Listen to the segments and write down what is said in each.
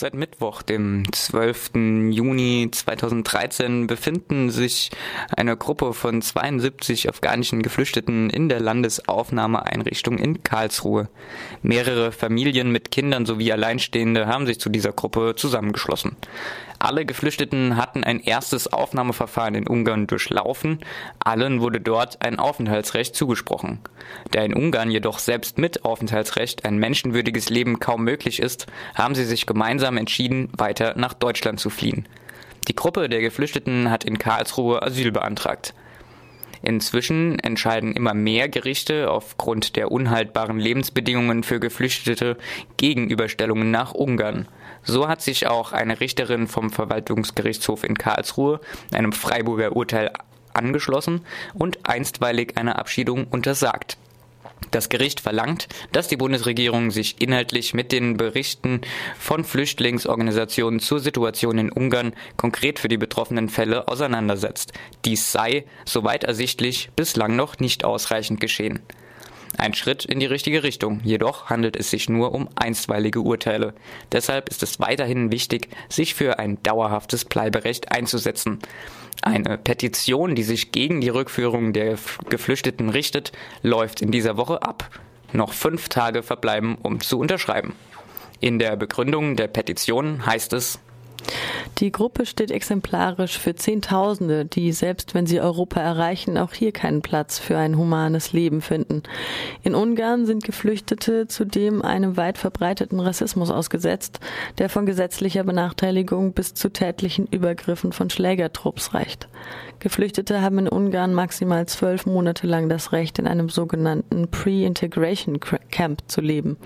Seit Mittwoch, dem 12. Juni 2013, befinden sich eine Gruppe von 72 afghanischen Geflüchteten in der Landesaufnahmeeinrichtung in Karlsruhe. Mehrere Familien mit Kindern sowie Alleinstehende haben sich zu dieser Gruppe zusammengeschlossen. Alle Geflüchteten hatten ein erstes Aufnahmeverfahren in Ungarn durchlaufen, allen wurde dort ein Aufenthaltsrecht zugesprochen. Da in Ungarn jedoch selbst mit Aufenthaltsrecht ein menschenwürdiges Leben kaum möglich ist, haben sie sich gemeinsam entschieden, weiter nach Deutschland zu fliehen. Die Gruppe der Geflüchteten hat in Karlsruhe Asyl beantragt. Inzwischen entscheiden immer mehr Gerichte aufgrund der unhaltbaren Lebensbedingungen für Geflüchtete Gegenüberstellungen nach Ungarn. So hat sich auch eine Richterin vom Verwaltungsgerichtshof in Karlsruhe einem Freiburger Urteil angeschlossen und einstweilig eine Abschiedung untersagt. Das Gericht verlangt, dass die Bundesregierung sich inhaltlich mit den Berichten von Flüchtlingsorganisationen zur Situation in Ungarn konkret für die betroffenen Fälle auseinandersetzt. Dies sei, soweit ersichtlich, bislang noch nicht ausreichend geschehen. Ein Schritt in die richtige Richtung, jedoch handelt es sich nur um einstweilige Urteile. Deshalb ist es weiterhin wichtig, sich für ein dauerhaftes Bleiberecht einzusetzen. Eine Petition, die sich gegen die Rückführung der Geflüchteten richtet, läuft in dieser Woche ab. Noch fünf Tage verbleiben, um zu unterschreiben. In der Begründung der Petition heißt es, die Gruppe steht exemplarisch für Zehntausende, die, selbst wenn sie Europa erreichen, auch hier keinen Platz für ein humanes Leben finden. In Ungarn sind Geflüchtete zudem einem weit verbreiteten Rassismus ausgesetzt, der von gesetzlicher Benachteiligung bis zu tätlichen Übergriffen von Schlägertrupps reicht. Geflüchtete haben in Ungarn maximal zwölf Monate lang das Recht, in einem sogenannten Pre-Integration Camp zu leben.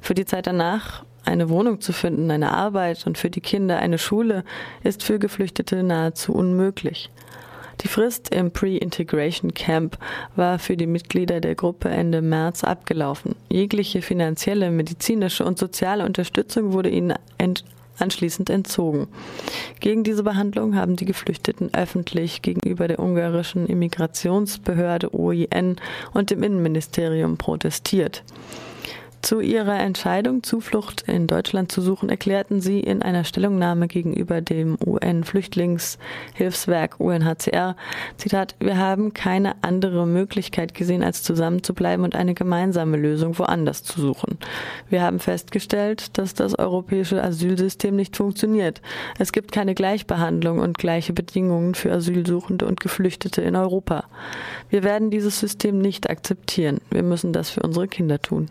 Für die Zeit danach eine Wohnung zu finden, eine Arbeit und für die Kinder eine Schule ist für Geflüchtete nahezu unmöglich. Die Frist im Pre-Integration Camp war für die Mitglieder der Gruppe Ende März abgelaufen. Jegliche finanzielle, medizinische und soziale Unterstützung wurde ihnen anschließend entzogen. Gegen diese Behandlung haben die Geflüchteten öffentlich gegenüber der ungarischen Immigrationsbehörde OIN und dem Innenministerium protestiert. Zu ihrer Entscheidung, Zuflucht in Deutschland zu suchen, erklärten sie in einer Stellungnahme gegenüber dem UN-Flüchtlingshilfswerk UNHCR, Zitat, wir haben keine andere Möglichkeit gesehen, als zusammenzubleiben und eine gemeinsame Lösung woanders zu suchen. Wir haben festgestellt, dass das europäische Asylsystem nicht funktioniert. Es gibt keine Gleichbehandlung und gleiche Bedingungen für Asylsuchende und Geflüchtete in Europa. Wir werden dieses System nicht akzeptieren. Wir müssen das für unsere Kinder tun.